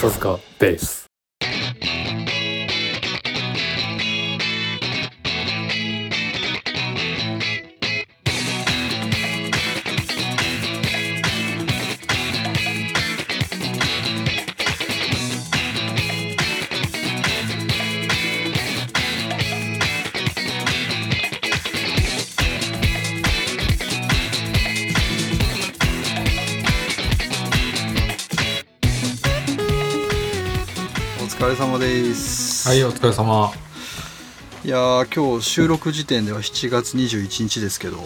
笹塚ベース。はいお疲れ様。いやー今日収録時点では7月21日ですけど。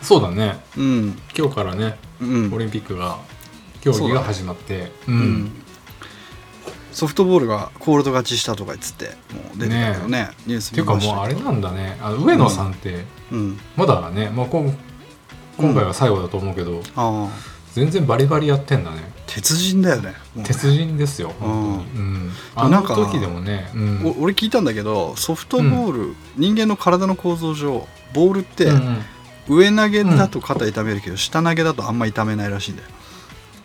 そうだね。うん。今日からねうん。オリンピックが競技が始まって。ううん。ソフトボールがコールド勝ちしたとか言ってもう出てたけどねニュースっていうかもうあれなんだね。あの上野さんってうん。まだね、まあ、今今回は最後だと思うけど、ああ全然バリバリやってんだね鉄人だよね。もうね。鉄人ですよ本当に。うん。あのなんか時でもね、うん。お俺聞いたんだけどソフトボール、人間の体の構造上ボールってうんうん。上投げだと肩痛めるけど、下投げだとあんま痛めないらしいんだよ、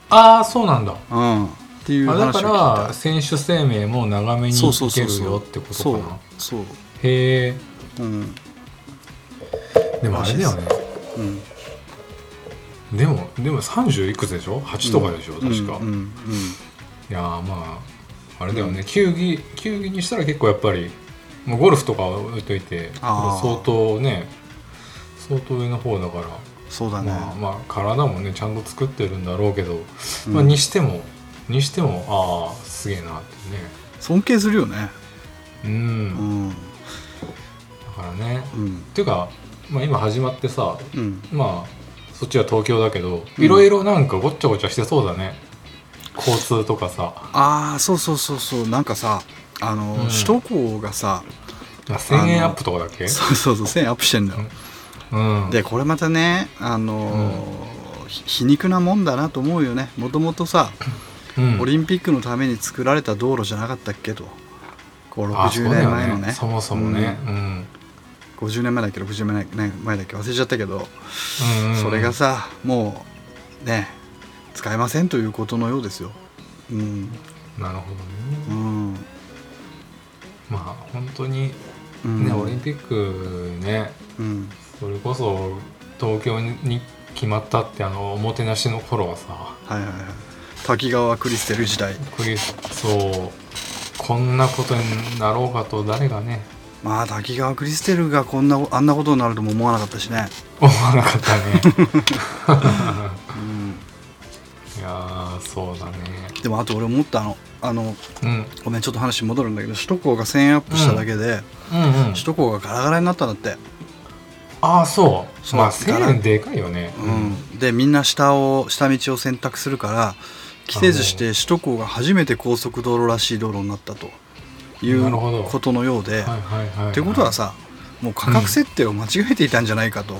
ああそうなんだ。うん、っていうあだか話を聞いた。ら選手生命も長めにそうそういけそう。そうるよってことそうかな。そう。へえうん。でもあれだよね。うんでもでも30いくつでしょ？8とかでしょ、確か、うんうん。いやーまああれだよね、球技球技にしたら結構やっぱりもうゴルフとかは置いといて相当ね相当上の方だから、そうだね、まあまあ体もねちゃんと作ってるんだろうけど、うん。まあ、にしてもにしてもああすげえなってね。尊敬するよね。うん、うん。だからね。うん。っていうか、まあ、今始まってさうん。まあそっちは東京だけどうん。いろいろなんかごっちゃごちゃしてそうだね、交通とかさ。ああそうそうそうそう。なんかさあの、うん。首都高がさあ1000円アップとかだっけ？そうそうそう1000円アップしてんだよ、うん。でこれまたねあの皮肉なもんだなと思うよね。もともとさ、うん。オリンピックのために作られた道路じゃなかったっけと。こう60あそうだよ年前のね。そもそもね、うん50年前だっけ60年前だっけ忘れちゃったけど、それがさもうね使えませんということのようですよ。うん。なるほうどね。ん。まあ本当にうん。ね、オリンピックねうん。それこそ東京に決まったってあのおもてなしの頃はさはいはいはい滝川クリステル時代クリスそうこんなことになろうかと誰がねまあ滝川クリステルがこんなあんなことになるとも思わなかったしね、思わなかったね。うん、いやーそうだね。でもあと俺思ったの。あのうん。ごめんちょっと話戻るんだけど首都高が1000円アップしただけで、うんうん。首都高がガラガラになったんだって、ああそう。そう。まあ1000円でかいよね。うん。でみんな下を下道を選択するから規制図して首都高が初めて高速道路らしい道路になったということのようで、ってことはさもう価格設定を間違えていたんじゃないかと、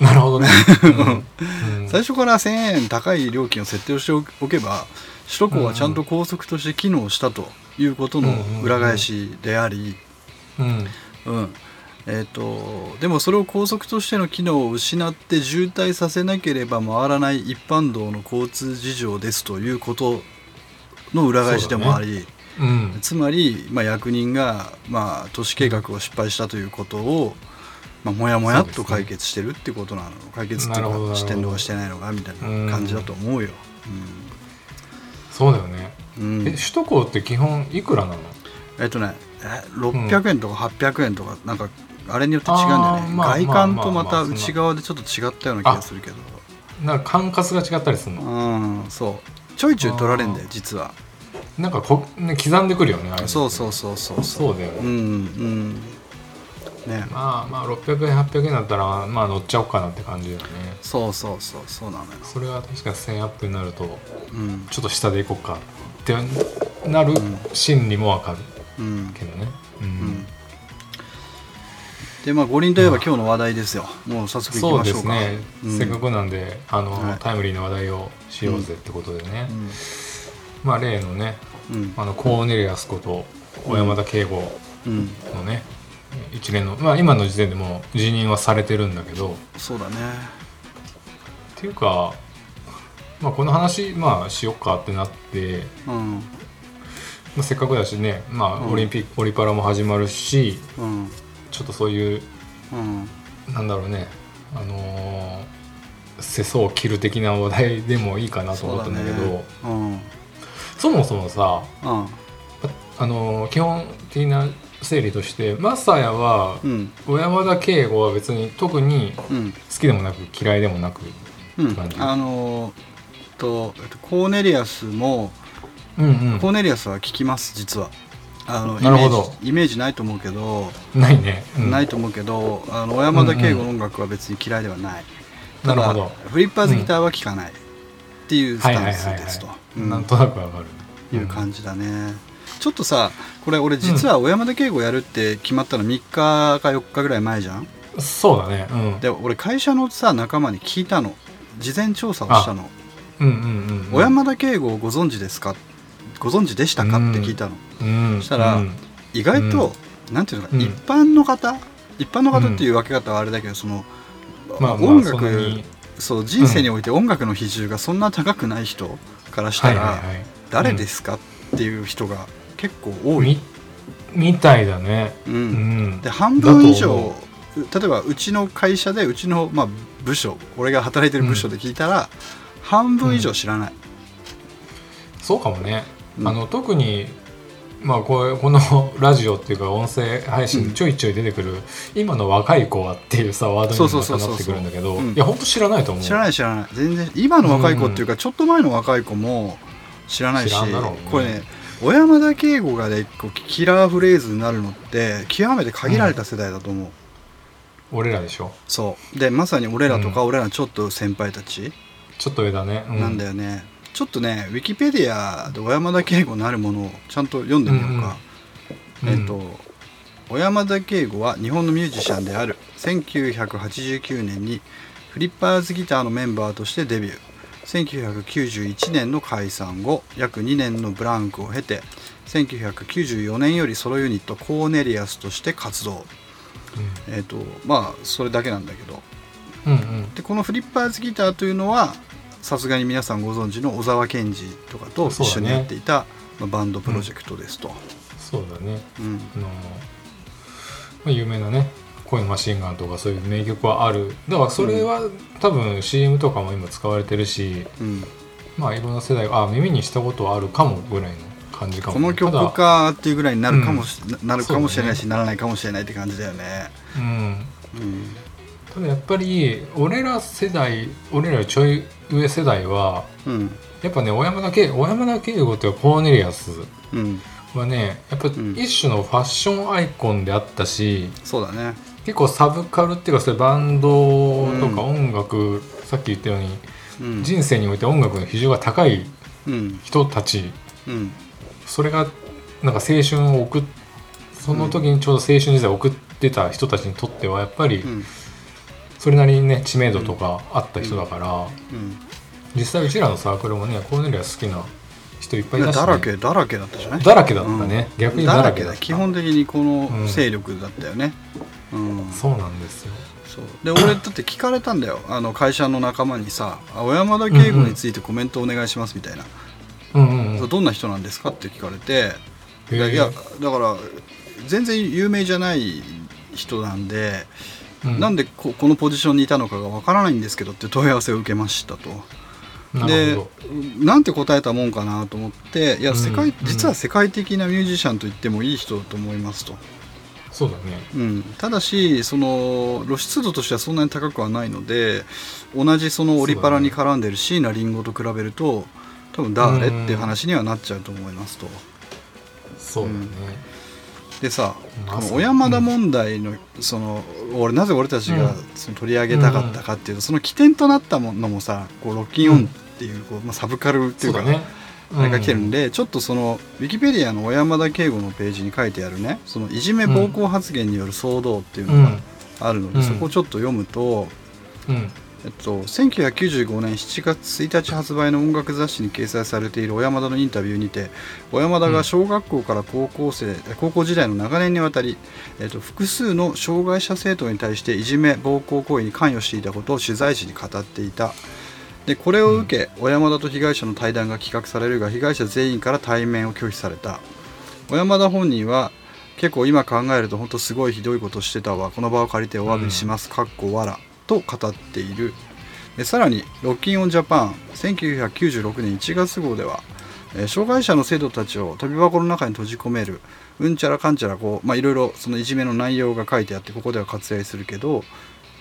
なるほどね、うん。うん。最初から1000円高い料金を設定をしておけば首都高はちゃんと高速として機能したということの裏返しであり、うん。うん。えー、とでもそれを高速としての機能を失って渋滞させなければ回らない一般道の交通事情ですということの裏返しでもあり、うん。つまり、まあ、役人が、まあ、都市計画を失敗したということを、まあ、もやもやっと解決してるってことなの、解決っていうかしてんのかしてないのかみたいな感じだと思うよ。そうだよね。うん。うんえ首都高って基本いくらなの？えっとねえ600円とか800円とかなんかあれによって違うんだよね、まあ外観とまた内側でちょっと違ったような気がするけど。な。んか管轄が違ったりするの？うんそう。ちょいちょい取られんだよ実はなんかこ、ね、刻んでくるよねあれ。そうそうそうそうそう。だよね、うんうん。ね。まあまあ600円800円だったらまあ乗っちゃおうかなって感じだよね。そうそうそうそうなのよ。それは確かに1000アップになるとうん。ちょっと下で行こうかってなる心理もわかるうん。けどね。うん、うん。でまあ五輪といえば今日の話題ですよ。もう早速いきそうましょうか。ですね、うん。せっかくなんであの、はい。タイムリーな話題をしようぜってことでね、うんまあ例のねうん。あのコーネリアスこと小山田圭吾うん。のね、一連のまあ今の時点でもう辞任はされてるんだけど。そうだね。っていうかまあ、この話、まあ、しよっかってなって、うん。まあ、せっかくだしね、まあ、うん。オリンピック、オリパラも始まるしうん。ちょっとそういううん。なんだろうねあのー世相を切る的な話題でもいいかなと思ったんだけど。そうんもそもさうん。あのー基本的な整理としてマサヤはうん小山田圭吾は別に特にうん好きでもなく嫌いでもなくうん。感じあのーとえっとコーネリアスもうんうん。コーネリアスは聞きます実は。あのなるほど。イメージイメージないと思うけど、ないね、うん。ないと思うけどあの小山田圭吾の音楽は別に嫌いではない、なるほど。ただフリッパーズギターは聴かないっていうスはいタンスですと。うん。なんとなくわかる。いう感じだね、ちょっとさこれ俺実は小山田圭吾やるって決まったの3日か4日ぐらい前じゃん？うんそうだね。うん。で俺会社のさ仲間に聞いたの。事前調査をしたの。うんうんうんうん。小山田圭吾をご存知ですか？ご存知でしたかって聞いたの、うん。そしたらうん。意外と、なんていうのか、うん。一般の方？一般の方っていう分け方はあれだけどその、まあまあ音楽そう人生において音楽の比重がそんな高くない人からしたら、誰ですか？っていう人が結構多い、みみたいだね。うん。うん。で半分以上思例えばうちの会社でうちの、まあ、部署俺が働いてる部署で聞いたら、半分以上知らない、そうかもね、うん。あの特にまあこうこのラジオっていうか音声配信うん。ちょいちょい出てくる、今の若い子はっていうさワードにもなってくるんだけどうん。いや本当知らないと思う。知らない知らない。全然今の若い子っていうか、ちょっと前の若い子も知らないしね。これね小山田圭吾がねこうキラーフレーズになるのって極めて限られた世代だと思う、俺らでしょ？そう。でまさに俺らとか俺らのちょっと先輩たち。ちょっと上だね、うなんだよね、ちょっとねウィキペディアで小山田圭吾なるものをちゃんと読んでみようか、うんえっと小山田圭吾は日本のミュージシャンである。1989年にフリッパーズギターのメンバーとしてデビュー。1991年の解散後約2年のブランクを経て1994年よりソロユニットコーネリアスとして活動。えっ、とまあそれだけなんだけど。うんうん。でこのフリッパーズギターというのはさすがに皆さんご存知の小沢健二とかと一緒にやっていた、まあバンドプロジェクトですと、そうだね。うん。あの、まあ、有名なね恋のマシンガンとかそういう名曲はある。だからそれは、多分 CM とかも今使われてるしうん、まあいろんな世代があ耳にしたことはあるかもぐらいの感じかも。この曲かっていうぐらいになるかもし、ななるかもしれないし、そならないかもしれないって感じだよね。うん。うんただやっぱり俺ら世代俺らよりちょい上世代はうん。やっぱね小山田圭小山田圭吾というかコーネリアスうん、はねやっぱん。一種のファッションアイコンであったし、そうだね。結構サブカルっていうかそういうバンドとかうん。音楽、さっき言ったようにうん。人生において音楽の比重が高いうん。人たちうん。それがなんか青春を送っその時にちょうど青春時代を送ってた人たちにとってはやっぱりうんそれなりにね知名度とかあった人だから、うん。実際うちらのサークルもねコーネリアス好きな人いっぱいいたし、ね、だらけだらけだったじゃない？だらけだったね、うん。逆にだらけだ基本的にこのうん。勢力だったよね。うん。そうなんですよ。そう。で俺だって聞かれたんだよ。あの会社の仲間にさ「あ小山田圭吾についてコメントお願いします」みたいな、うんうんうん。どんな人なんですかって聞かれて。いやだから全然有名じゃない人なんで、うん。なんでここのポジションにいたのかがわからないんですけどって問い合わせを受けましたと。なでなんて答えたもんかなと思っていや世界、うん。実は世界的なミュージシャンと言ってもいい人だと思いますと。そうだね。うん、ただしその露出度としてはそんなに高くはないので同じそのオリパラに絡んでる椎名林檎と比べると多分誰うん。っていう話にはなっちゃうと思いますと。そうだね、でさまこの小山田問題のその俺なぜ俺たちが取り上げたかったかっていうとその起点となったものもさこうロッキンオンっていうこう、まあ、サブカルっていうかね。あれが来てるんで、ちょっとそのウィキペディアの小山田圭吾のページに書いてあるねそのいじめ暴行発言による騒動っていううん。のがあるので、うん。そこをちょっと読むと、うんえっと、1995年7月1日発売の音楽雑誌に掲載されている小山田のインタビューにて小山田が小学校から高校生、高校時代の長年にわたり、えっと、複数の障害者生徒に対していじめ暴行行為に関与していたことを取材時に語っていた、でこれを受け、小山田と被害者の対談が企画されるが被害者全員から対面を拒否された。小山田本人は結構今考えると本当すごいひどいことしてたわ。この場を借りてお詫びします、かっこわらと語っている。でさらにロッキンオンジャパン1996年1月号では、えー障害者の生徒たちを飛び箱の中に閉じ込めるうんちゃらかんちゃらこうまあいろいろそのいじめの内容が書いてあってここでは割愛するけど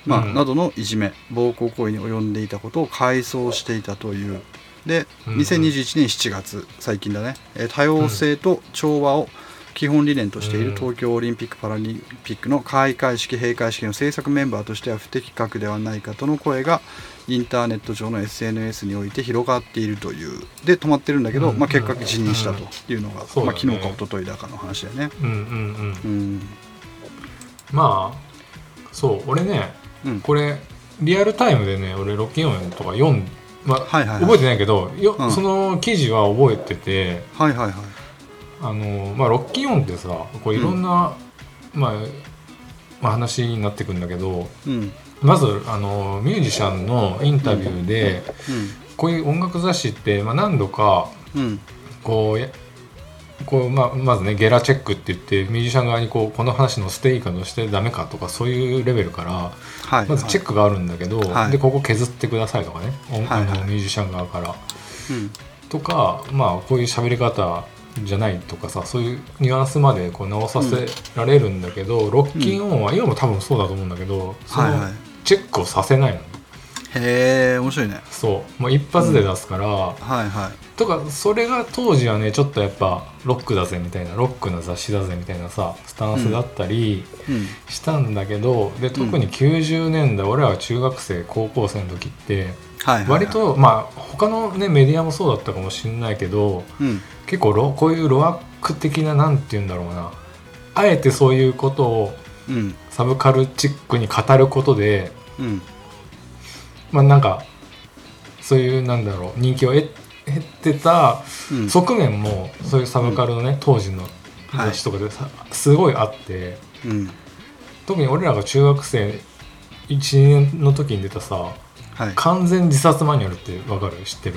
まあ、うん。などのいじめ暴行行為に及んでいたことを回想していたという。でうん2021年7月最近だね。えー多様性と調和を基本理念としているうん。東京オリンピック・パラリンピックの開会式閉会式の制作メンバーとしては不適格ではないかとの声がインターネット上の SNS において広がっているという。で止まってるんだけど、うん。まあ、結果辞任したというのが、まあ、そうだね。昨日か一昨日だかの話だよね。うんうんうん。うん。まあそう俺ねうん。これリアルタイムでね俺ロッキンオンとか読んまあ、はいはいはい。覚えてないけどよ、うん。その記事は覚えててはいはいはいあの、まあ、ロッキンオンってさこういろんな、まあまあ、話になってくんだけどうん。まずあのミュージシャンのインタビューで、こういう音楽雑誌って、まあ、何度かうん。うんこうやこうままずねゲラチェックって言ってミュージシャン側にこうこの話のしていいかのしてダメかとかそういうレベルからはい。まずチェックがあるんだけど、はい。でここ削ってくださいとかね、音はいはい。あのミュージシャン側から。うん。とかまあこういう喋り方じゃないとかさそういうニュアンスまでこう直させられるんだけど、ロッキンオンは今も多分そうだと思うんだけど、そのはい。はいチェックをさせないの、へえ面白いね。そう。もう一発で出すから、はいはい。とかそれが当時はねちょっとやっぱロックだぜみたいなロックな雑誌だぜみたいなさスタンスだったりうん。したんだけど、で特に90年代、俺らは中学生高校生の時ってはいはいはい。割とまあ他のねメディアもそうだったかもしれないけどうん結構ロこういうロアック的ななんて言うんだろうな。あえてそういうことをうん。サブカルチックに語ることでうん。まあなんかそういうなんだろう人気を得得てたうん。側面もそういうサブカルのね、当時の雑誌とかでさ、すごいあってうん。特に俺らが中学生1年の時に出たさはい。完全自殺マニュアルってわかる？知ってる？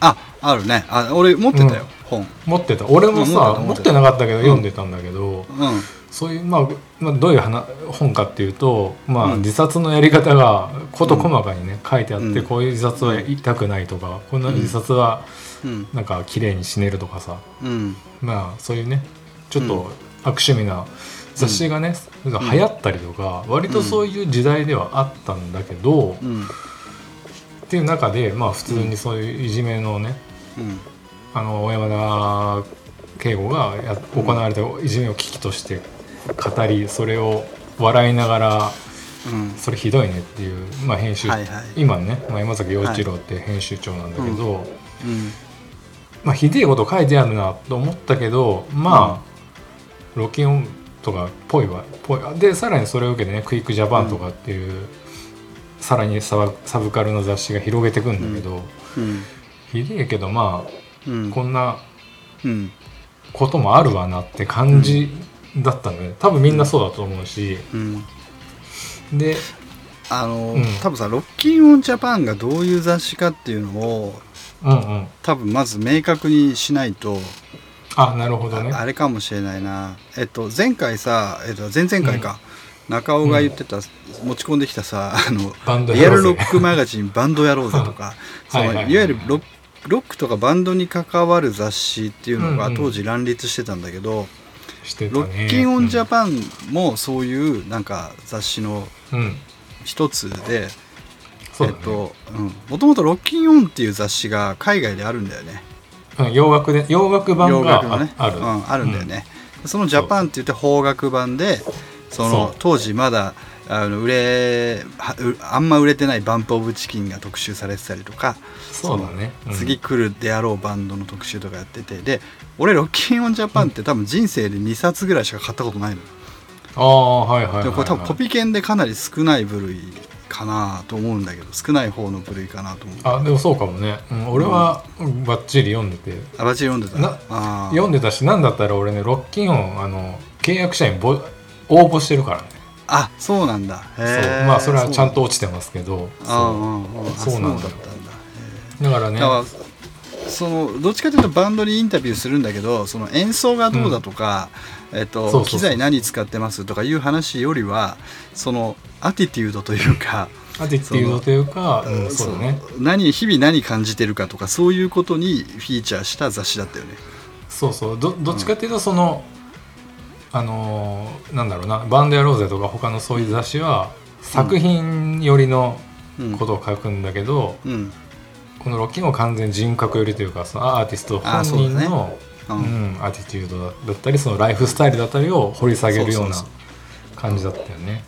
ああるね。あ俺持ってたよ、本。持ってた。俺もさうん持ってなかったけど読んでたんだけど、うん。そういう、まあ、まあどういう話本かっていうと、まあうん。自殺のやり方が事細かにね、書いてあって、うん。こういう自殺は痛くないとかこんな自殺はうん。なんか綺麗に死ねるとかさうん。まあそういうねちょっうん。と悪趣味な雑誌がね、流行ったりとか、割とそういう時代ではあったんだけど、うんっていう中でまあ普通にそういういじめのね、うん。あの小山田圭吾がや行われたいじめを危機として語りそれを笑いながらうん。それひどいねっていう、まあ、編集、はいはい。今ね、まあ、山崎陽一郎って編集長なんだけど、うん。まあ、ひでえこと書いてあるなと思ったけどまあ、ロッキンオンとかっぽいわぽい。でさらにそれを受けてねクイックジャパンとかっていう、さらにサブサブカルの雑誌が広げてくんだけど、うん。ひでえけどまうん。あこんなうん。こともあるわなって感じだったので、多分みんなそうだと思うし、うん。であの、うん。多分さ「ロッキンオンジャパン」がどういう雑誌かっていうのをうんうん。多分まず明確にしないとあなるほどね。ああれかもしれないな。えっと前回さ、えっと、前々回か、中尾が言ってた、持ち込んできたさあのバンドリアルロックマガジンバンドやろうぜとか。そ のはいはい。はいいわゆるロッロックとかバンドに関わる雑誌っていうのがうんうん。当時乱立してたんだけど、してたね。ロッキンオンジャパンもそういうなんか雑誌のうん。うん一つで、そうだね。えっと、うん、もともとロッキンオンっていう雑誌が海外であるんだよね。うん洋楽で洋楽版洋が楽のね。あある、うん、あるんだよね、そのジャパンって言って邦楽版でその当時まだあの売れあんま売れてないバンプ・オブ・チキンが特集されてたりとかそうだね、うん。次来るであろうバンドの特集とかやっててで俺ロッキンオンジャパンって多分人生で2冊ぐらいしか買ったことないの、ああはいはいはい、はい、でもこれ多分コピケンでかなり少ない部類かなと思うんだけど少ない方の部類かなと思う。あでもそうかもね、うん、俺はバッチリ読んでて。あバチ読んでた。な読んでたしなんだったら俺ねロッキンオンあの契約社員ぼ応募してるからね。あそうなんだ。そう。へーまあそれはちゃんと落ちてますけどそう。そうなんだ。だったんだ。だからね。そのどっちかというとバンドにインタビューするんだけどその演奏がどうだとか、えっと、機材何使ってますとかいう話よりはそのアティテュードというか、アティテュードというか、うん、そうだね。何日々何感じてるかとかそういうことにフィーチャーした雑誌だったよね。そうそう。どどっちかっていうとその、あのーなんだろうなバンドやろうぜとか他のそういう雑誌は作品寄りのうん。ことを書くんだけど、うん。このロッキンは完全に人格寄りというかそのアーティストあ本人そうだね。のううんんアティテュードだったりそのライフスタイルだったりを掘り下げるような感じだったよね。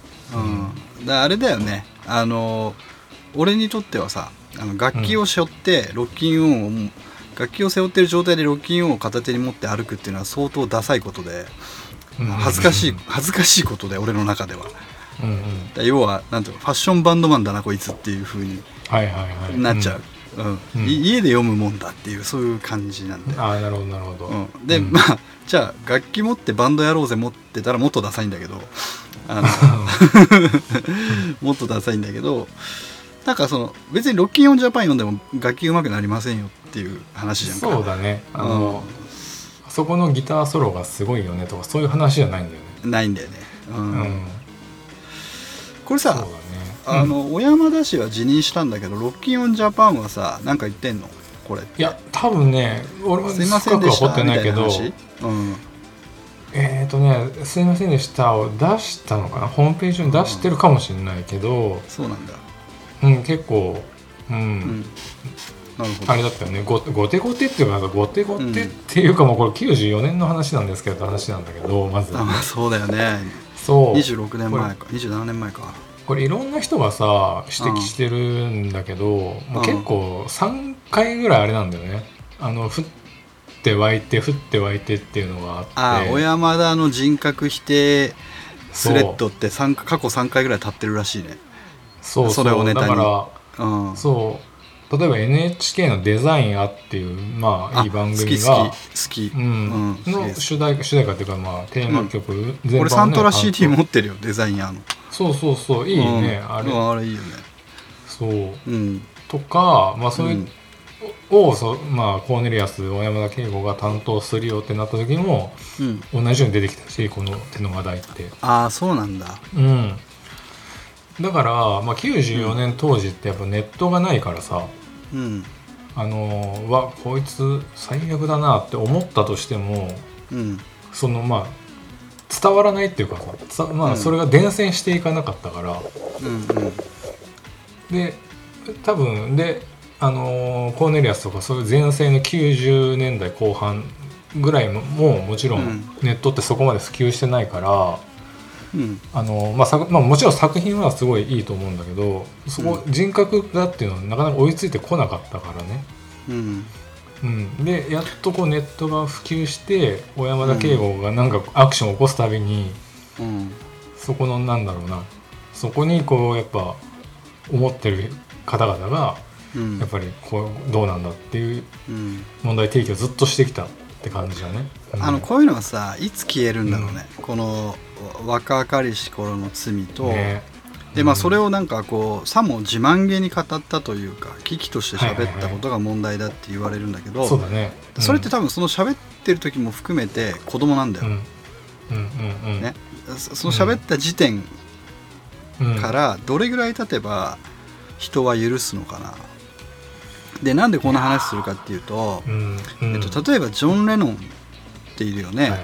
うん、だあれだよね。あの俺にとってはさあの楽器を背負ってロッキンオンを、楽器を背負ってる状態でロッキンオンを片手に持って歩くっていうのは相当ダサいことで。うん恥ずかしい恥ずかしいことで俺の中では。うんうん。ら要はなんていうのファッションバンドマンだなこいつっていう風にはいはいはい。なっちゃう、うん。家で読むもんだっていうそういう感じなんだよああなるほどなるほど、うん、で、うん。まあじゃあ楽器持ってバンドやろうぜ持ってたらもっとダサいんだけどあのもっとダサいんだけどなんかその別にロッキンオンジャパン読んでも楽器上手くなりませんよっていう話じゃんか。そうだね。あの、あそこのギターソロがすごいよねとかそういう話じゃないんだよね。うんないんだよね、うん。うん、これさね。あの、小山田氏は辞任したんだけどロッキンオンジャパンはさなんか言ってんの？これいや多分ね俺もすいませ深くは掘ってないけどうん。えっ、ー、とね「すいませんでした」を出したのかな？ホームページに出してるかもしれないけど、そうなんだ。うん、結構うん、うんあれだったよね。ごごてごてっていうかごてごてっていうかもうこれ94年の話なんですけど話なんだけどまず。あまあそうだよね。そう。26年前か。27年前か。これいろんな人がさ指摘してるんだけど、まあ、結構3回ぐらいあれなんだよね。あの降って湧いて降って湧いてっていうのがあって。ああ小山田の人格否定スレッドって三過去3回ぐらい経ってるらしいね。そう。それをネタに。だからうん。そう例えば NHK の「デザインあ」っていうまあいい番組が好きうん。うんの主題主題歌っていうかまあテーマ曲全般俺サントラ CD 持ってるよデザインあの。そうそうそういいね、うん。あれ。うんあれいいよね。そう。うん。とかまあそういううん。をそうまあコーネリアス小山田圭吾が担当するよってなった時もうん。同じように出てきたしこの手の話題って。ああそうなんだ。うん。だから、まあ、94年当時ってやっぱネットがないからさ、うん。あのーわこいつ最悪だなって思ったとしてもうん。そのまあ伝わらないっていうかさつまあ、うん。それが伝染していかなかったから。うんうん。で多分であのーコーネリアスとかそういう前世の90年代後半ぐらいももうもちろうん。んネットってそこまで普及してないから、うんあのーまあ作まあ、もちろん作品はすごいいいと思うんだけどそこ人格がっていうのはなかなか追いついてこなかったからね。うん。うん、でやっとこうネットが普及して小山田圭吾がなんかアクションを起こすたびに、うん。そこのなんだろうな。そこにこうやっぱ思ってる方々がうん。やっぱりこうどうなんだっていううん。問題提起をずっとしてきたって感じだね。うんあのこういうのはさいつ消えるんだろうね、この若かりし頃の罪と、ね。でまあうん。それをなんかこうさも自慢げに語ったというか危機として喋ったことが問題だって言われるんだけど、そうだね。うん。それって多分その喋ってる時も含めて子供なんだよ、うん。うん。うん。うん。ね。そその喋った時点うん。からどれぐらい経てば人は許すのかな。でなんでこんな話するかっていうと、うん。うん。えっと、例えばジョン・レノンっているよね、はいはい。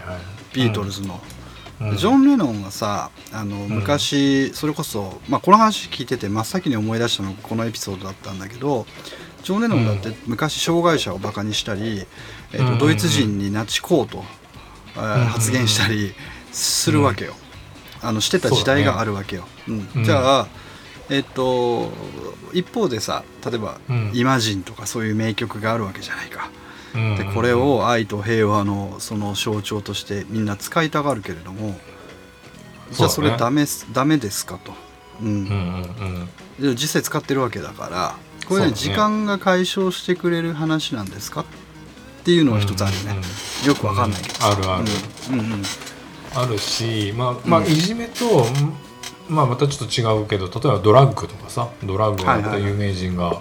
ビートルズの、うんジョン・レノンはさあの昔、それこそ、まあ、この話聞いてて真っ先に思い出したのがこのエピソードだったんだけどジョン・レノンだって昔障害者をバカにしたり、えっうんうん。うんとドイツ人にナチこうと、えーうん。うん発言したりするわけよ、あのしてた時代があるわけよ、うん。うん。じゃあえっと一方でさ例えば「うん。イマジン」とかそういう名曲があるわけじゃないか。うんでこれを愛と平和のその象徴としてみんな使いたがるけれどもじゃあそれダメっすダメですかと、うん。うんうんうん。で実際使ってるわけだからこれねね。時間が解消してくれる話なんですかっていうのが一つあるよね、うんうんよくわかんないけど、うんあるある。うん。うんうん。あるしまあまあうんいじめとまあまたちょっと違うけど例えばドラッグとかさドラッグをやった有名人が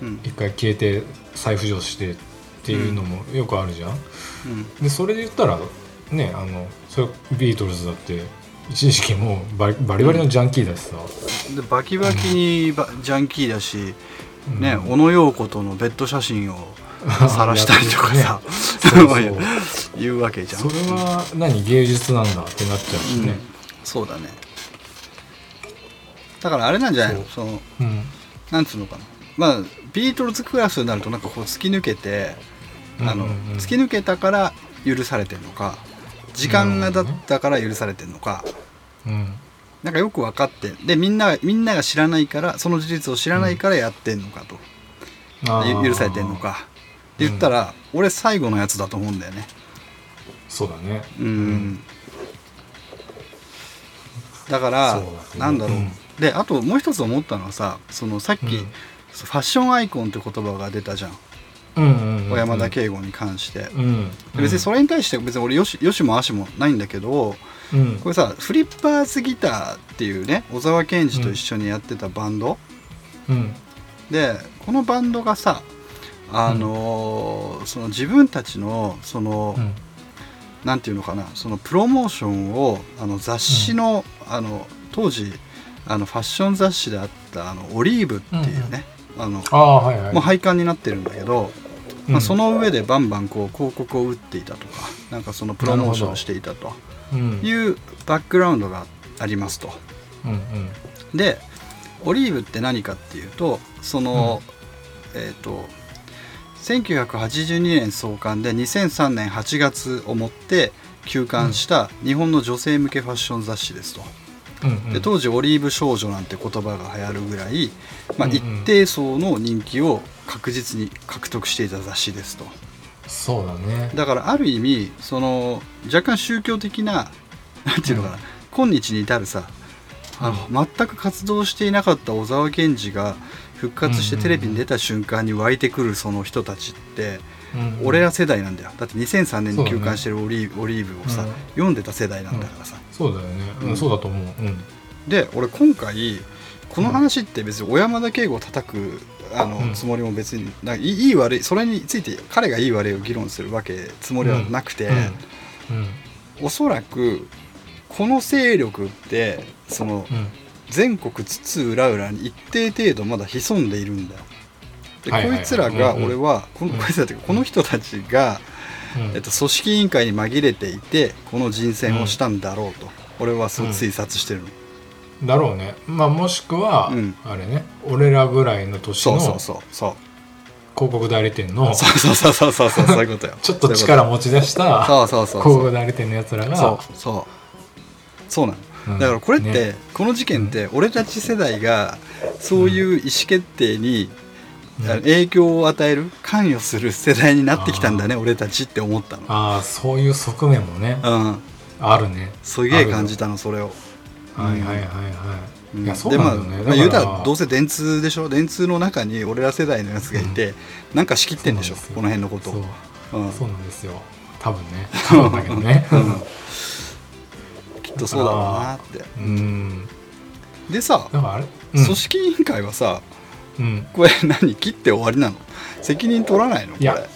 うん。一回消えて再浮上してっていうのもよくあるじゃん、うん。でそれで言ったらねあのそれビートルズだって一時期もうバリバリのジャンキーだしさ、でバキバキにバジャンキーだし、ねうん。小野陽子とのベッド写真を 晒したりとかさ、言うわけじゃん。それは何芸術なんだってなっちゃうしうん。ね、そうだね。だからあれなんじゃないの？そのうん。なんつうのかな。まあビートルズクラスになるとなんかこう突き抜けてあの、うんうん。うん突き抜けたから許されてるのか時間が経ったから許されてるのか、うん。なんかよく分かってでみんなみんなが知らないからその事実を知らないからやってんのかと、あー許されてんのか。って言ったら、俺最後のやつだと思うんだよね。そうだね。うん、だからだね。なんだろう、うん。であともう一つ思ったのはさそのさっき、うん。ファッションアイコンって言葉が出たじゃん、うんうんうん小山田圭吾に関して、別にそれに対して別に俺よしよしもあしもないんだけどうん。これさフリッパーズギターっていうね小沢健二と一緒にやってたバンド、うん。でこのバンドがさあのーその自分たちのその、うん。なんていうのかなそのプロモーションをあの雑誌の,、あの当時あのファッション雑誌であったあのオリーブっていうね、あのもう廃刊になってるんだけど、まあ、うんその上でバンバンこう広告を打っていたとかなんかそのプロモーションをしていたとうん。いうバックグラウンドがありますと。うんうん。でオリーブって何かっていうとその、えっ、と1982年創刊で2003年8月をもって休刊した日本の女性向けファッション雑誌ですと。うんうん。で当時オリーブ少女なんて言葉が流行るぐらい、まあ、一定層の人気を確実に獲得していた雑誌ですと。そうだね。だからある意味その若干宗教的ななんていうのかな、今日に至るさあの全く活動していなかった小沢健二が復活してテレビに出た瞬間に湧いてくるその人たちって、うん俺ら世代なんだよ。だって2003年に休刊してるオリーブ,、オリーブをさ、うん。読んでた世代なんだからさ、そうだよね。ううんん。そうだと思う。うん。で俺今回この話って別に小山田圭吾を叩くあの、うん。いつもりも別にないいいい悪いそれについて彼がいい悪いを議論するわけつもりはなくて、うおそらくこの勢力ってそのうん。全国津々浦々に一定程度まだ潜んでいるんだ。よ。でこいつらが俺はこのうん。こいつらっていうかこの人たちが、うん。えっと、組織委員会に紛れていてこの人選をしたんだろうと、俺はそう推察してるの。だろうね。まあもしくはうん。あれね。俺らぐらいの年の広そうそうそう。そう告代理店の そうそうそうそうそうそう。そういうことよ。ちょっと力持ち出したそうそうそう広そう。告代理店のやつらがそう。そう。そうなの。うん。だからこれって、ね。この事件って俺たち世代がそういう意思決定に、うん。あの影響を与える関与する世代になってきたんだね俺たちって思ったの。ああそういう側面もね。うん。あるね。すげえ感じたのそれを、はいはいはいはい、うん。いやそうなんだよね、でまあ、まあ、言うたらどうせ電通でしょ？電通の中に俺ら世代のやつがいて、なんか仕切ってんでしょ？この辺のこと。そう。うん。そうなんですよ。多分ね。多分だけどね。うん。きっとそうだろうなって。うん。でさ、だからあれ、うん。組織委員会はさうん、これ何？切って終わりなの？責任取らないの？これ。いや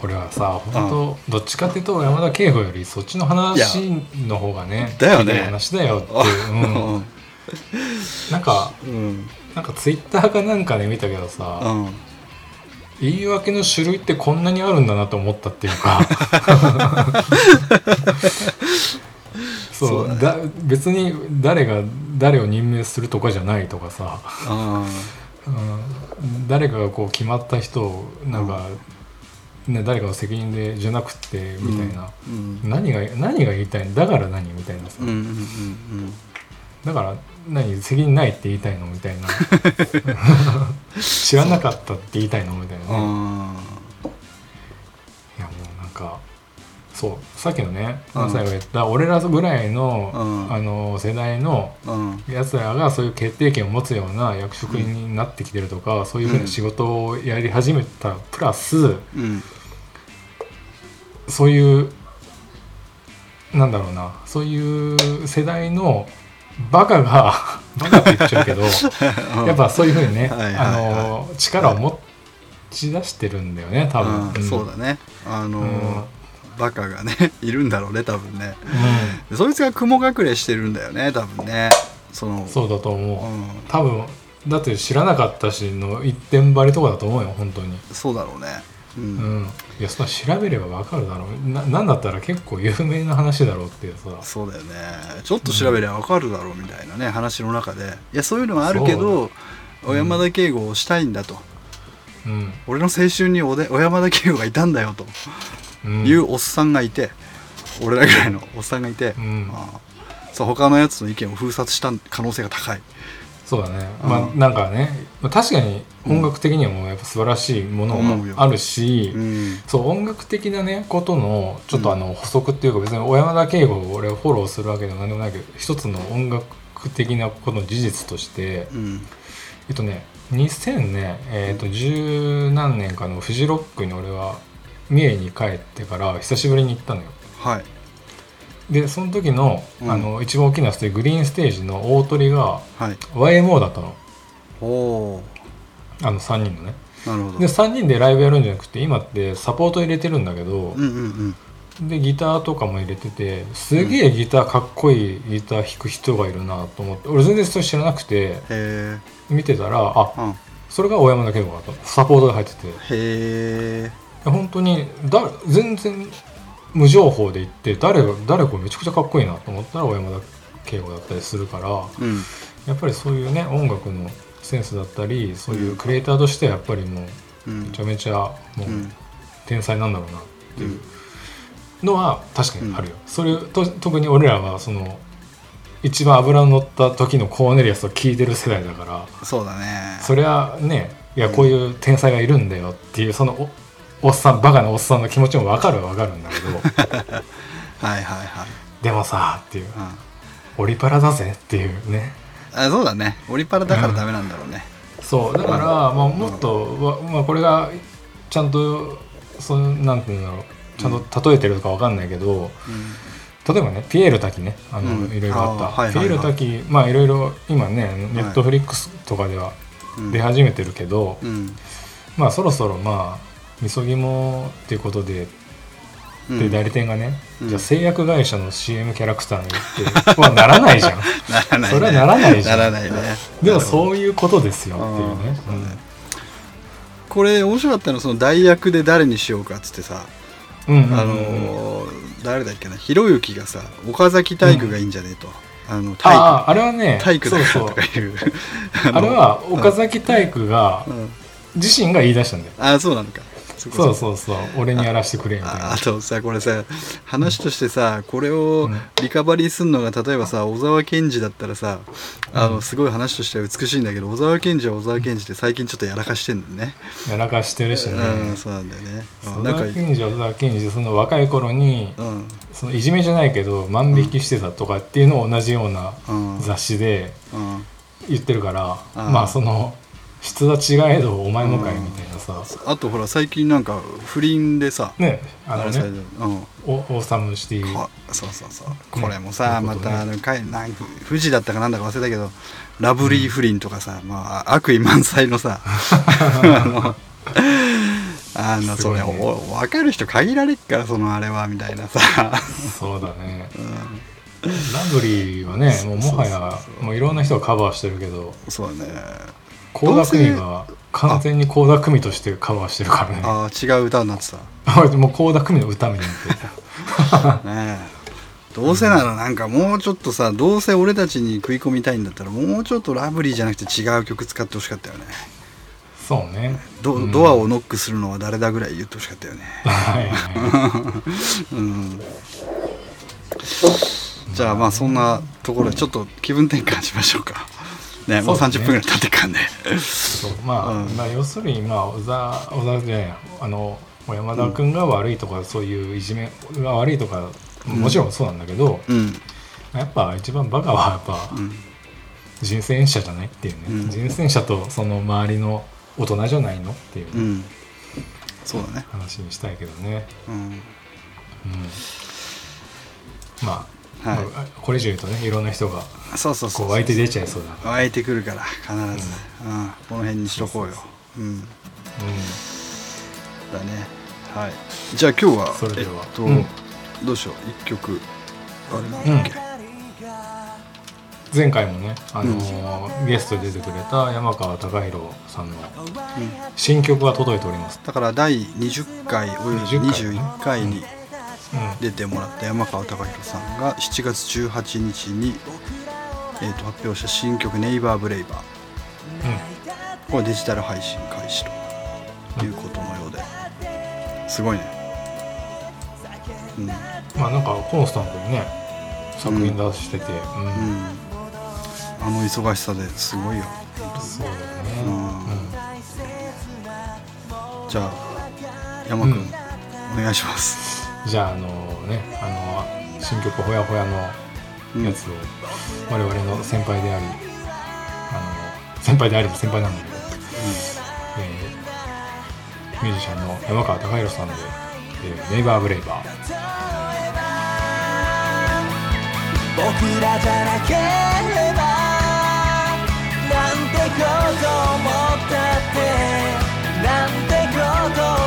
これはさ本当どっちかっていうと山田圭吾よりそっちの話の方がねだよね。話だよっていう、うん、なんかうん。なんかツイッターかなんかで見たけどうさ、ん。言い訳の種類ってこんなにあるんだなと思ったっていうか。そう。そうだね。だ別に誰が誰を任命するとかじゃないとかさ、あうん、誰かがこう決まった人をなんか、ね、誰かの責任でじゃなくてみたいな、うん何が何が言いたいの？だから何みたいなさ、うんうんうんだから何責任ないって言いたいの？みたいな。知らなかったって言いたいの？みたいなねそう。さっきのねうん。最後言った俺らぐらいの,、うん。あの世代のやつらがそういう決定権を持つような役職になってきてるとか、そういうふうな仕事をやり始めたプラスうん。そういうなんだろうな。そういう世代のバカが バカって言っちゃうけどやっぱそういうふうにね、あの力を持ち出してるんだよね多分、そうだね。あのバカがね いるんだろうね多分ね。うそいつが雲隠れしてるんだよね多分ね。そのん、そうだと思う、うん。多分だって知らなかったしの一点張りとかだと思うよ本当に。そうだろうね。う、うん。んいやそんな調べればわかるだろう。ななんだったら結構有名な話だろうっていうさ。そうだよね。ちょっと調べりゃ分かるだろうみたいなね、話の中で。いやそういうのはあるけど小山田圭吾をしたいんだと、うん、俺の青春に小山田圭吾がいたんだよと。うん、いうおっさんがいて、俺らぐらいのおっさんがいて、うん。まあそう他のやつの意見を封殺した可能性が高い。そうだね、うん。まあなんかねまあ確かに音楽的にはもうやっぱ素晴らしいもの思うよ。があるし、うん。そう音楽的なねことのちょっとあの補足っていうか別に小山田圭吾を俺をフォローするわけでも何でもないけど一つの音楽的なことの事実としてうん。えっとね2000年えっと十何年かのフジロックに俺は三重に帰ってから久しぶりに行ったのよ。はい。でその時の,、うん。あの一番大きなステージグリーンステージの大鳥がはい。YMO だったの。おおあの3人のね。なるほど。で3人でライブやるんじゃなくて今ってサポート入れてるんだけど、うんうんうん。でギターとかも入れててすげえギターかっこいいギター弾く人がいるなと思って俺全然それ知らなくて見てたらあうん。それが大山田圭吾だと。サポートで入ってて。いへえや本当にだ全然無情報で行って誰が誰かめちゃくちゃかっこいいなと思ったら大山田圭吾だったりするからうん。やっぱりそういうね音楽のセンスだったりそういうクリエイターとしてはやっぱりもううん。めちゃめちゃもううん。天才なんだろうなってういうん。のは確かにあるよ、それと特に俺らはその一番脂の乗った時のコーネリアスを聞いてる世代だからそうだね。そりゃねいやこういう天才がいるんだよっていうそのおおっさんバカなおっさんの気持ちも分かるは分かるんだけど。はいはいはい。でもさっていう。うん。オリパラだぜっていうね。あそうだね。オリパラだからダメなんだろうね。そうだから、まあ、もっと、わまあ、これがちゃんとそのなんていうんだろう。ちゃんと例えてるのか分かんないけど、うん。例えばねピエール滝ね。あの、うん。いろいろあった、はいはいはい。ピエール滝まあいろいろ今ねネットフリックスとかではうん。出始めてるけど、うん。まあそろそろまあみそぎもっていうことで、うん。で代理店がね、うん。じゃあ製薬会社の CM キャラクターにってはならないじゃん。ならないね。それはならないじゃん。ならないね。でもうそういうことですよっていうね。これ面白かったのはその代役で誰にしようかっつってさ、うんうんうん。うんあのー誰だっけなひろゆきがさ岡崎体育がいいんじゃねえと、あのあ体ああれはね育体育だからそうそうとかいう あれは岡崎体育がうん。自身が言い出したんだよ。あそうなのかそそうそうそう。俺にやらせてくれみたいな。ああとさこれさ話としてさこれをうん。リカバリーするのが例えばさ小沢健二だったらさあうん。のすごい話としては美しいんだけど小沢健二は小沢健二って最近ちょっとやらかしてんだよね。やらかしてるしね。うんそうなんだよね。小なんか田健二は小田健二でその若い頃にうん。そのいじめじゃないけど万引きしてたとかっていうのを同じようなうん。雑誌でうん。言ってるから、うん。まあその質は違えどお前もかいみたいなさ、あとほら最近なんか不倫でさねあのね。るうん。オオーサムシティこそうそうそう。ね。これもさ、ねたあのかいなん富士だったかなんだか忘れたけどラブリー不倫とかさ、まあ悪意満載のさ あのあのそれ、お分かる人限られっからそのあれはみたいなさ、そうだね。うん、ラブリーはねもうもはやもういろんな人がカバーしてるけど。そうだね倖田來未が完全に倖田來未としてカバーしてるからね。ああ違う歌になってた。もう倖田來未の歌みたいにな。ってどうせならなんかもうちょっとさどうせ俺たちに食い込みたいんだったらもうちょっとラブリーじゃなくて違う曲使ってほしかったよね。そうね。ド,、うん。ドアをノックするのは誰だぐらい言ってほしかったよね。はいは うん。じゃあまあそんなところでちょっと気分転換しましょうかねもう30そうですね。分ぐらい経ってっかんで、いそうまあ、うん。まあ要するにまあ小沢小沢じゃないや。あの山田君が悪いとか、そういういじめが悪いとかもちろんそうなんだけど、うん。やっぱ一番バカはやっぱうん。人選者じゃないっていうね、うん。人選者とその周りの大人じゃないのっていうね、うん。そうだね。話にしたいけどね、うん。うん、まあはい。まあこれ以上言うとねいろんな人がそうそうそうこう湧いて出ちゃいそうだ。湧いてくるから必ず、うん。この辺にしとこうよ。うん。うん。だね。はい。じゃあ今日はそれでは。えっと、うん。どうしよう？一曲。あれうんだっけ、前回もね、あのーゲストで出てくれた山川貴弘さんの新曲が届いております、だから第20回および20回21回にうん出てもらった山川貴弘さんが7月18日に、えー、と発表した新曲「ネイバーブレイバー」これデジタル配信開始ということのようで。すごいね。うん、うんまあなんかコンスタントにね作品出してて、うん。うん、あの忙しさですごいよ。そうだよね、うん。うん。じゃあ山くん、お願いしますじゃああのねあの新曲「ほやほや」のやつを我々の先輩でありあの先輩であり先輩なんだけど、えーミュージシャンの山川貴弘さんで「えーネイバーブレイバー」僕らじゃなければなんてこと思ったってなんてこと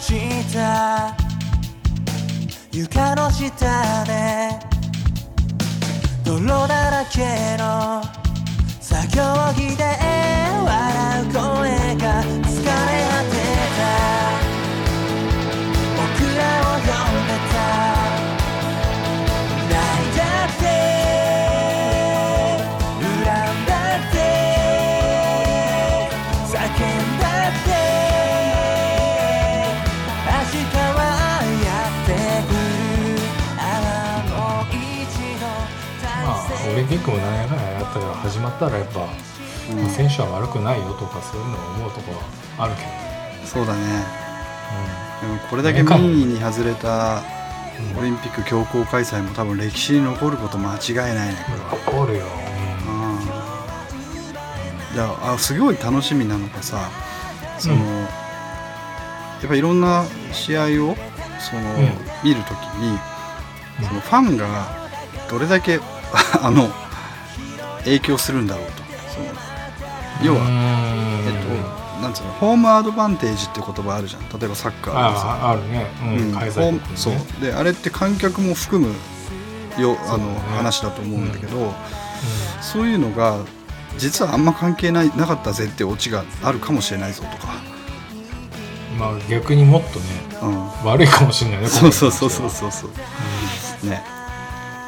ちた。床の下で泥だらけの作業着で笑う声がピックも何やかんややったけど始まったらやっぱ、まあ選手は悪くないよとかそういうのを思うところはあるけど、そうだね。でもこれだけ民意に外れたオリンピック強行開催も多分歴史に残ること間違いないね。これはうん、怒るよ、うん。じゃああすごい楽しみなのがさその、うん。やっぱいろんな試合をその、うん。見るときにうん。そのファンがどれだけ あの影響するんだろうと。その要は、えっとなんつうのホームアドバンテージって言葉あるじゃん。例えばサッカーでさ。あああるね、うんうん。開そう。であれって観客も含むよあの、ね話だと思うんだけど、そういうのが実はあんま関係ないなかったぜってオチがあるかもしれないぞとか、うんまあ逆にもっとねうん、悪いかもしれないねそうそうそうそうう、そうそうね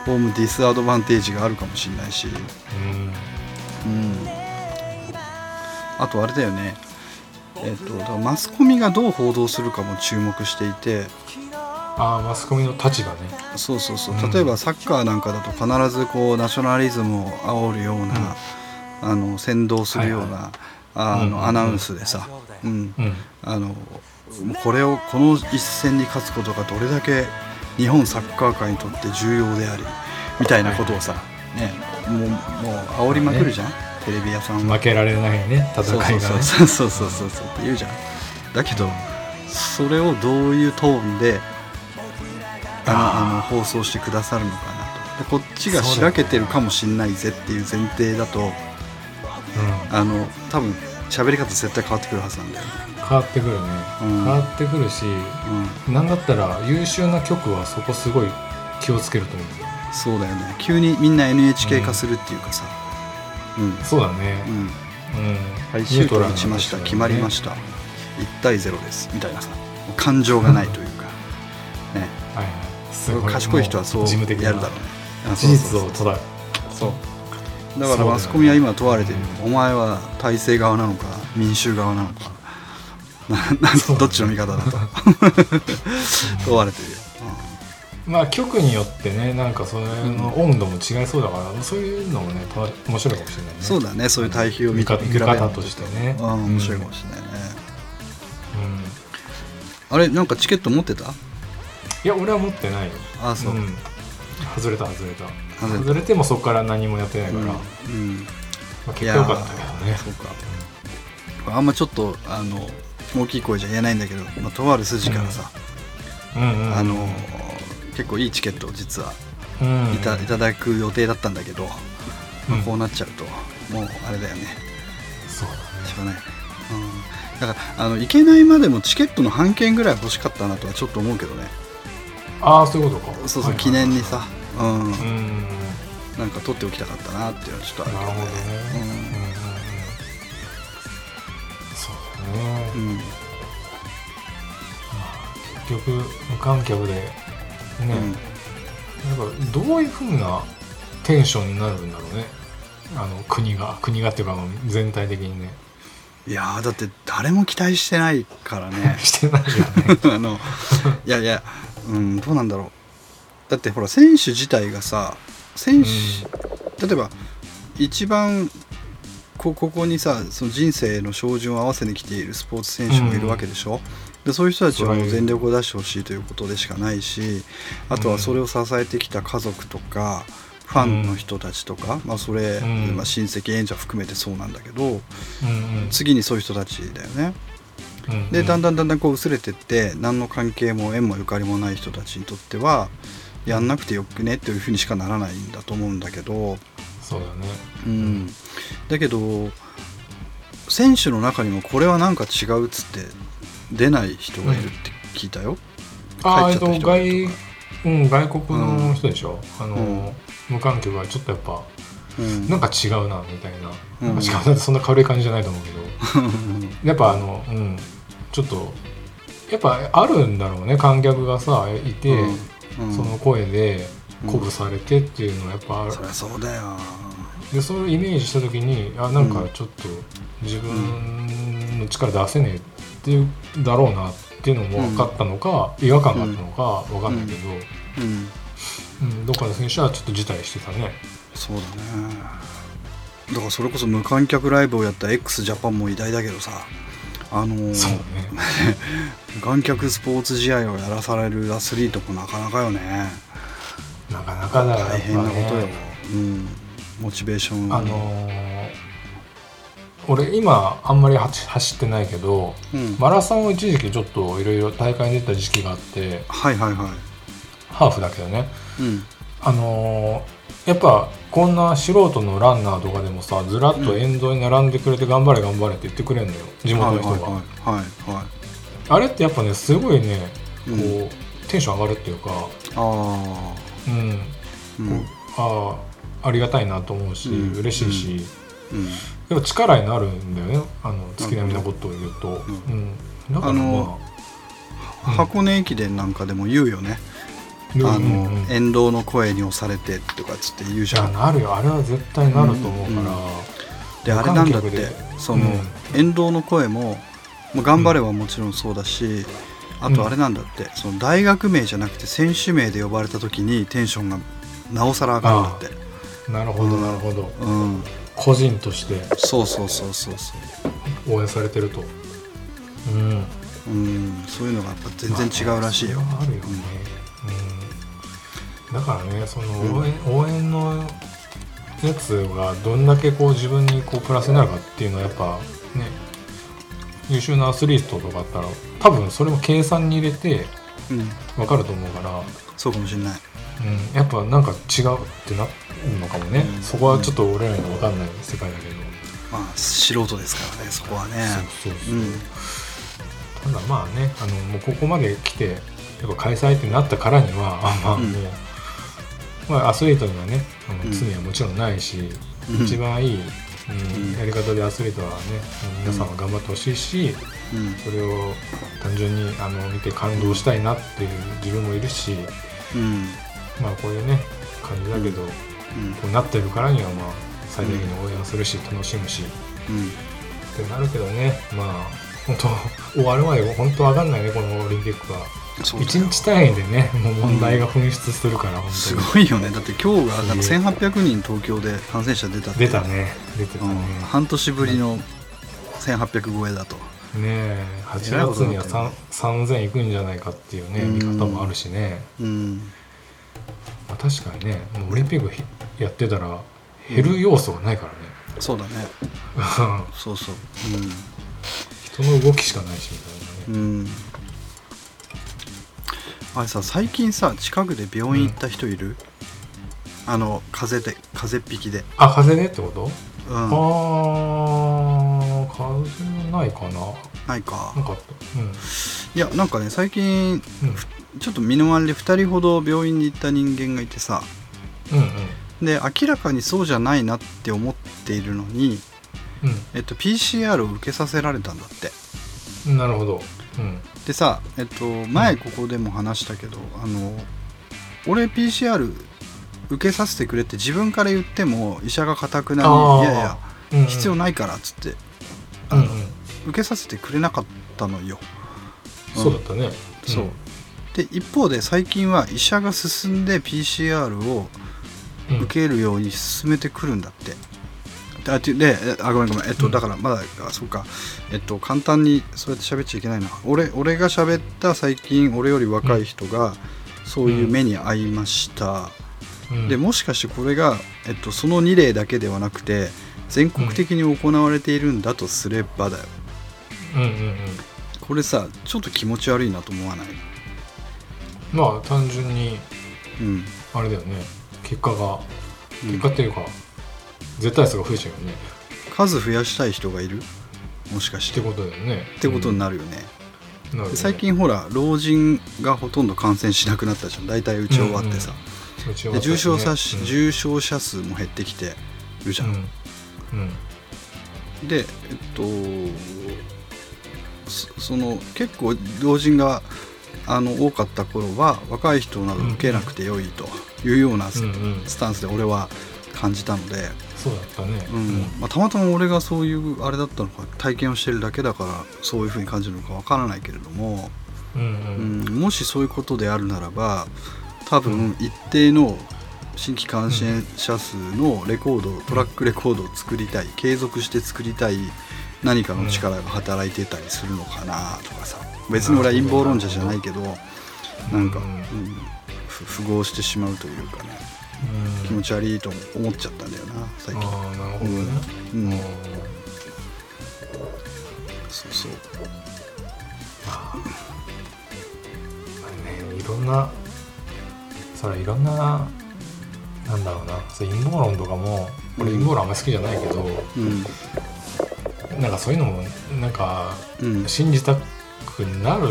ホームディスアドバンテージがあるかもしれないし、うん。うん、あとあれだよね。えっ、とマスコミがどう報道するかも注目していて。ああマスコミの立場ね。そうそうそう。うん。例えばサッカーなんかだと必ずこうナショナリズムを煽るような、あの先導するような、あうんうんうん。のアナウンスでさ、うん。うん。あのこれをこの一戦に勝つことがどれだけ日本サッカー界にとって重要でありみたいなことをさ、ね、もうもう煽りまくるじゃん、テレビ屋さんは。負けられないね戦いがね。そうそうそうそうそうそうって言うじゃんだけどそれをどういうトーンであのあの放送してくださるのかなとでこっちがしらけてるかもしんないぜっていう前提だとうんあの多分喋り方絶対変わってくるはずなんだよね変わってくるね、うん。変わってくるしうん。なんだったら優秀な曲はそこすごい気をつけると思うそうだよね。急にみんな NHK 化するっていうかさ。うん。そうだね。うん。うん、はいシュート打ちました。決まりました。た1対0です。みたいなさ。感情がないというか。ね。はいはい。すごい。賢い人はそうやるだろうね。あ事実をそう捉えそう。だからマスコミは今問われてる、お前は体制側なのか民衆側なのか どっちの味方だと。問われてるよ、まあ局によってねなんかそれの温度も違いそうだから、そういうのもねた面白いかもしれないね。うんそうだねそういう対比を見見方見方としてね。うん面白いかもしれないね、うん。あれなんかチケット持ってた？いや俺は持ってないよ。あそう、ん。外れた外れた。外れてもそこから何もやってないから、まうん。あ、結果良かったけどね。そうか。あんまちょっとあの大きい声じゃ言えないんだけど、まあ、とある筋からさ、あの結構いいチケットを実はうん。いた,、いただく予定だったんだけど、まあうん。こうなっちゃうともうあれだよね。そうしょうがない、うん、だからあの行けないまでもチケットの半券ぐらい欲しかったなとはちょっと思うけどね。ああそういうことか。そうそう、記念にさ、うん。うん。なんか取っておきたかったなっていうのはちょっとあるなるほどねね、うん。うん結局無観客でね、うん。なんかどういうふうなテンションになるんだろうね。あの国が国がっていうか全体的にね。いやーだって誰も期待してないからね。してないよね。あのいやいや、うん、どうなんだろう。だってほら選手自体がさ選手、例えば一番こここにさその人生の照準を合わせに来ているスポーツ選手もいるわけでしょ、でそういう人たちはもう全力を出してほしいということでしかないしあとはそれを支えてきた家族とか、ファンの人たちとか、まあ、それ、うん。まあ、親戚縁者含めてそうなんだけどうんうん。次にそういう人たちだよね。うん。でだんだんだんだんこう薄れてって何の関係も縁もゆかりもない人たちにとってはやんなくてよくねっていうふうにしかならないんだと思うんだけど、そうだね。うん、だけど選手の中にもこれはなんか違うっつって出ない人がいるって聞いたよ。ああえっと外うん外国の人でしょ、あの、うん。無観客はちょっとやっぱうん。なんか違うなみたいな、うん。なんか違うなってそんな軽い感じじゃないと思うけど。やっぱあのうん。ちょっとやっぱあるんだろうね観客がさいて、うん。その声で鼓舞されてっていうのはやっぱある、そりゃそうだよ。でそういうイメージした時にあなんかちょっと自分の力出せねえっていうだろうなっていうのも分かったのか、違和感があったのか分かんないけど、うん、うん。どっかの選手はちょっと辞退してたね。そうだね。だからそれこそ無観客ライブをやった x ジャパンも偉大だけどさあのーそうね。無観客スポーツ試合をやらされるアスリートもなかなかよね。なかなかだよ大変なことよ、ねうん、モチベーションあのー俺今あんまり走走ってないけどうん。マラソンを一時期ちょっといろいろ大会に出た時期があってはいはいはい。ハーフだけどね。うん。あのーやっぱこんな素人のランナーとかでもさずらっと沿道に並んでくれて頑張れ頑張れって言ってくれるのよ。地元の人が、はいはいはいはい。あれってやっぱねすごいねこう、うんテンション上がるっていうか。あうん、あうん。ああありがたいなと思うし、うん。嬉しいし、うん。やっぱ力になるんだよね。あの月並みなことを言うと、ううん。だかああの箱根駅伝なんかでも言うよね、う。んあの、沿道の声に押されてとかっつって言うじゃん。やなるよ。あれは絶対なると思うから、うん。であれなんだってその、沿道の声ももう頑張れはもちろんそうだし、あとあれなんだってその大学名じゃなくて選手名で呼ばれた時にテンションがなおさら上がるんだってなるほどなるほど、うん。個人として。そうそうそうそうそう。応援されてると。うん。うん。そういうのがやっぱ全然違うらしいよ、まああるよね、うん、だからねその応援,、応援のやつがどんだけこう自分にこうプラスになるかっていうのはやっぱね優秀なアスリートとかだったら多分それも計算に入れてうん、分かると思うから、そうかもしれないうん、やっぱなんか違うってなるのかもね、うん。そこはちょっと俺らには分かんない世界だけど、まあ素人ですからねそこはね。そうそうそう、うん。ただまあねあのもうここまで来てやっぱ開催ってなったからにはあまあもう、まあ、アスリートにはねあのうん。罪はもちろんないし、うん。一番いい、うんうん。やり方でアスリートはね皆さんは頑張ってほしいし、うん。それを単純にあの見て感動したいなっていう自分もいるしうんまあこういうね感じだけど、うん。こうなってるからにはまあ最大限に応援するし楽しむし。うん。ってなるけどねまあ本当終わるまで本当わかんないねこのオリンピックは。一日単位でねもう問題が噴出するから、本す当に。ごいよね。だって今日がなんか1800人東京で感染者出たって。出たね出てたね、うん、半年ぶりの1800超えだと。ねえ8えらいこと月にはになってるね3 3000いくんじゃないかっていうねうん見方もあるしね、うんまあ、確かにねもうオリンピックひやってたら減る要素がないからね、そうだね。そうそう。人の動きしかないしみたいなね、うん、うん、あれさ最近さ近くで病院行った人いる、あの風邪で風邪っ引きで。あ風邪でってこと、うん。あー風邪ないかな？ないか。なかった？いやなんかね最近うんうんちょっと身の回りで2人ほど病院に行った人間がいてさ。うんで明らかにそうじゃないなって思っているのに、うん。えっと、PCR を受けさせられたんだって。うんなるほど。うん。でさ、えっと、前ここでも話したけど、あの俺 PCR 受けさせてくれって自分から言っても医者がかたくなにいやいやうんうん。必要ないからっつって、あのうん。うん受けさせてくれなかったのよ、うん。そうだったね。そうで一方で最近は医者が進んで PCR をうん。受けるように進めてくるんだって。あてでえあごめんごめん。えっと、うん。だからまだあそうか。えっと簡単にそうやって喋っちゃいけないな俺俺が喋った最近俺より若い人がそういう目に遭いました、うん。でもしかしてこれが、えっと、その2例だけではなくて全国的に行われているんだとすればだよ。うんうんうん。これさちょっと気持ち悪いなと思わない？まあ単純にうん、あれだよね。結果が。うん。結果っていうか、絶対数が増えちゃうよね。数増やしたい人がいる？もしかしっててことだよね。ってことにななるよね、るよね。で最近ほら老人がほとんど感染しなくなったじゃん。大体打ち終わってさ、うで重症者、うん。重症者数も減ってきてるじゃん、うん。うん。でえっとそその結構老人があの多かった頃は若い人など受けなくてよいというようなス,、タンスで俺は感じたので、そうだったね。うん。まあ、たまたま俺がそういうあれだったのか体験をしてるだけだからそういうふうに感じるのかわからないけれども、うん、もしそういうことであるならば多分一定の新規感染者数のレコードトラックレコードを作りたい継続して作りたい何かの力が働いてたりするのかなとかさ別に俺は陰謀論者じゃないけどなんか、うん。符合してしまうというかねうん。気持ち悪いと思っちゃったんだよな最近。ああなるほどね。うん。うん。そうそう。まあねいろんなそれいろんななんだろうな。そう陰謀論とかも俺うん。陰謀論あんま好きじゃないけど、うん。なんかそういうのもなんかうん。信じたくなる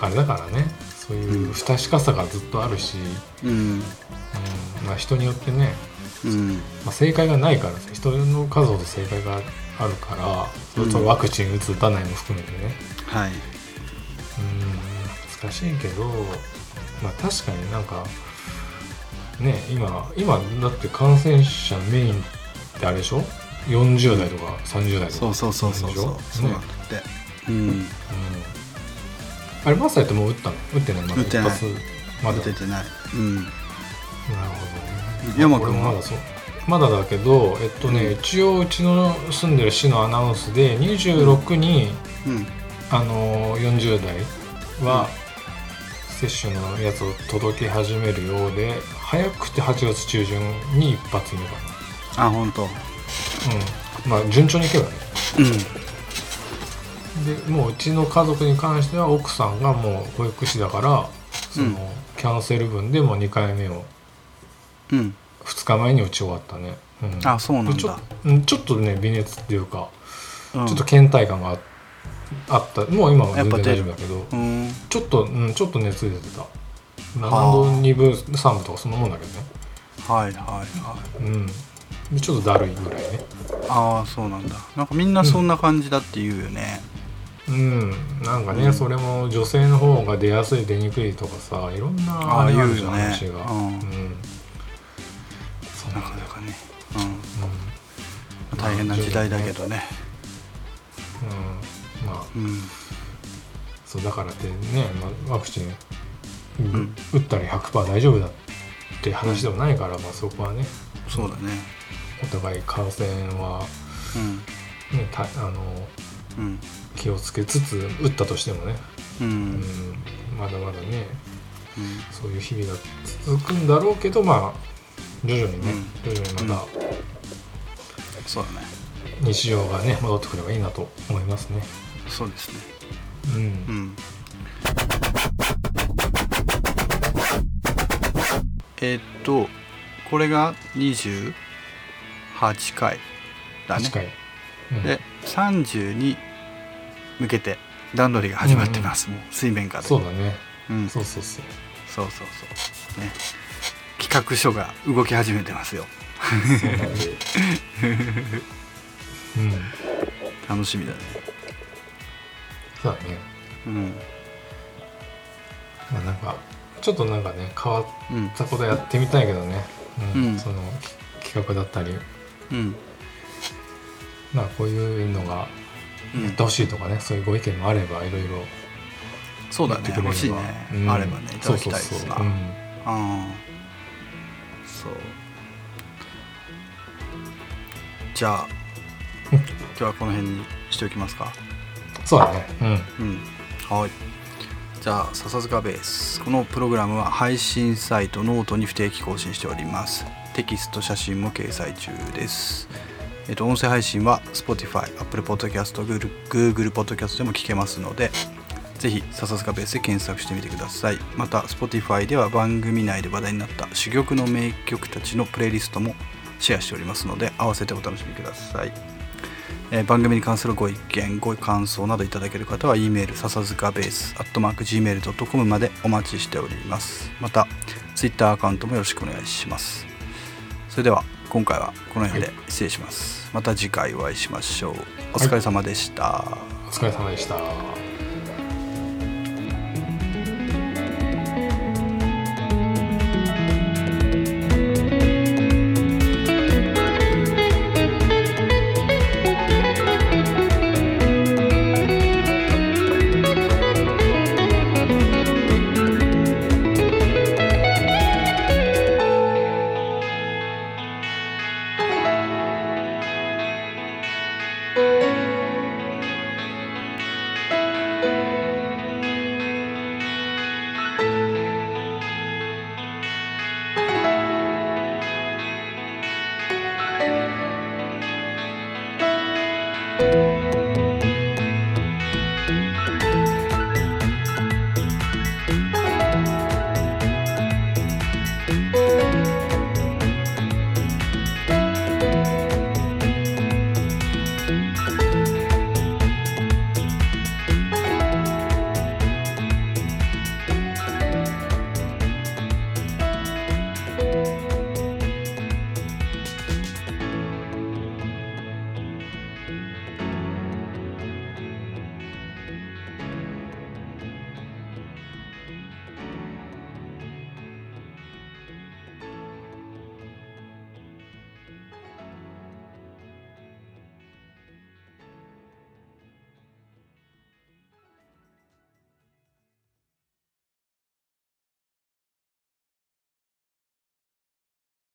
あれだからね。そういう不確かさがずっとあるし、うん。うん。まあ、人によってね、うん。まあ、正解がないから人の数ほど正解があるからワクチン打つ打たないも含めてね。はい。うん。難しいけどまあ確かになんかね今今だって感染者メインってあれでしょ？40代とか30代とか。そうそうそうそうそう。そうなんねだってうん。うんあれマサイってもう打ったの？打ってない？まだ打ってない。まだ？出てない。うん。なるほどね。山君もまだそう。まだだけどえっとね、うん。一応うちの住んでる市のアナウンスで26に、うん。あの40代は接種のやつを届け始めるようで早くて8月中旬に一発目かあ本当。なうん。まあ順調にいけばね。うんでもううちの家族に関しては奥さんがもう保育士だからその、うん。キャンセル分でもう2回目をうん。2日前に打ち終わったね、うん。あそうなんちょうんちょっとね微熱っていうか、うん。ちょっと倦怠感がああった。もう今は全然大丈夫だけどうん。ちょっと、うん、ちょっと熱出てた。あ。7度2分3分とかそんなもんだけどね。はいはいはい。うん。でちょっとだるいぐらいね。ああそうなんだ。なんかみんなそんな感じだって言うよねうん。なんかね、うん。それも女性の方が出やすい出にくいとかさいろんなああれるじゃん言うよね。話が、うん。うん。そうななかなかね、うん。うん、大変な時代だけどね。うん、まあ。うん。そうだからってね、まあ、ワクチン、ん。打ったら100%大丈夫だって話でもないから、まあ、そこはね。そうだね。お互い感染は、うん。ね、たあのうん気をつけつつ打ったとしてもね、ううん。ん、まだまだねうん。そういう日々が続くんだろうけどまあ徐々にね、徐々にまたそうだね。日常がね戻ってくればいいなと思いますね。そうですね。うん。うん。えーっとこれが28回だね。8回、うん。で30に向けて段取りが始まってます、もう水面下で。そうだね。うん、そうそうそう。そうそうそう。ね。企画書が動き始めてますよ。そうなん。楽しみだね。そうだね。うん。まあなんかちょっとなんかね変わっうん。たことやってみたいけどね、うん。うん。そのき企画だったり。うん。まあこういうのがうんやってほしいとかね、そういうご意見もあればいろいろそうだね欲しいね、うん。あればねいただきたいですなそうそうそううん。そうじゃあ今日はこの辺にしておきますかそうだねうん。うん。はいじゃあ笹塚ベースこのプログラムは配信サイトノートに不定期更新しておりますテキスト写真も掲載中ですえっと音声配信は Spotify、Apple Podcast、Google, Podcast でも聞けますのでぜひ笹塚ベースで検索してみてください。また Spotify では番組内で話題になった珠玉の名曲たちのプレイリストもシェアしておりますので合わせてお楽しみください。えー番組に関するご意見ご感想などいただける方は E メール笹塚ベース gmail.com までお待ちしております。また Twitter アカウントもよろしくお願いします。それでは今回はこの辺で失礼します、また次回お会いしましょう。お疲れ様でした、お疲れ様でした「